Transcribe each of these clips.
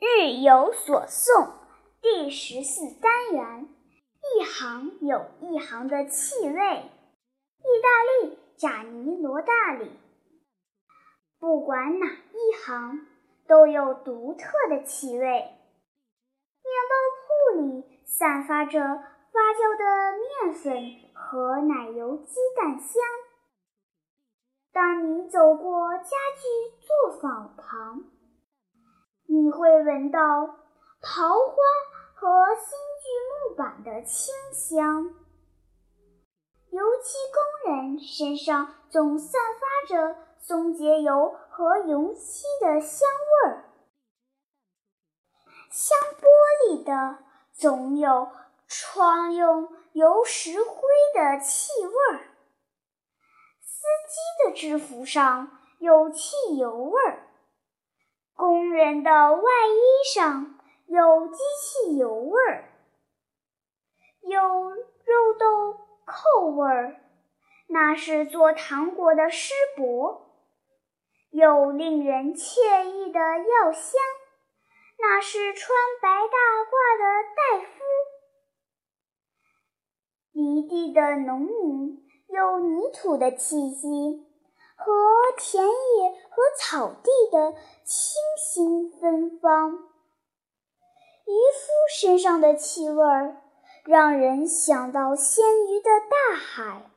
日有所诵第十四单元，一行有一行的气味。意大利贾尼罗大里，不管哪一行，都有独特的气味。面包铺里散发着发酵的面粉和奶油鸡蛋香。当你走过家具作坊旁，你会闻到桃花和新锯木板的清香，油漆工人身上总散发着松节油和油漆的香味儿。香玻璃的总有窗用油石灰的气味儿，司机的制服上有汽油味儿。工人的外衣上有机器油味儿，有肉豆蔻味儿，那是做糖果的湿帛；有令人惬意的药香，那是穿白大褂的大夫。犁地的农民有泥土的气息。和田野和草地的清新芬芳，渔夫身上的气味儿让人想到鲜鱼的大海。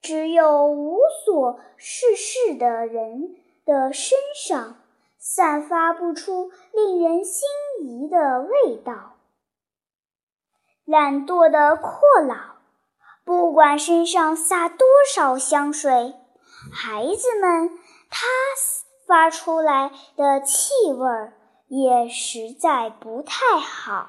只有无所事事的人的身上散发不出令人心仪的味道。懒惰的阔老，不管身上撒多少香水。孩子们，他发出来的气味也实在不太好。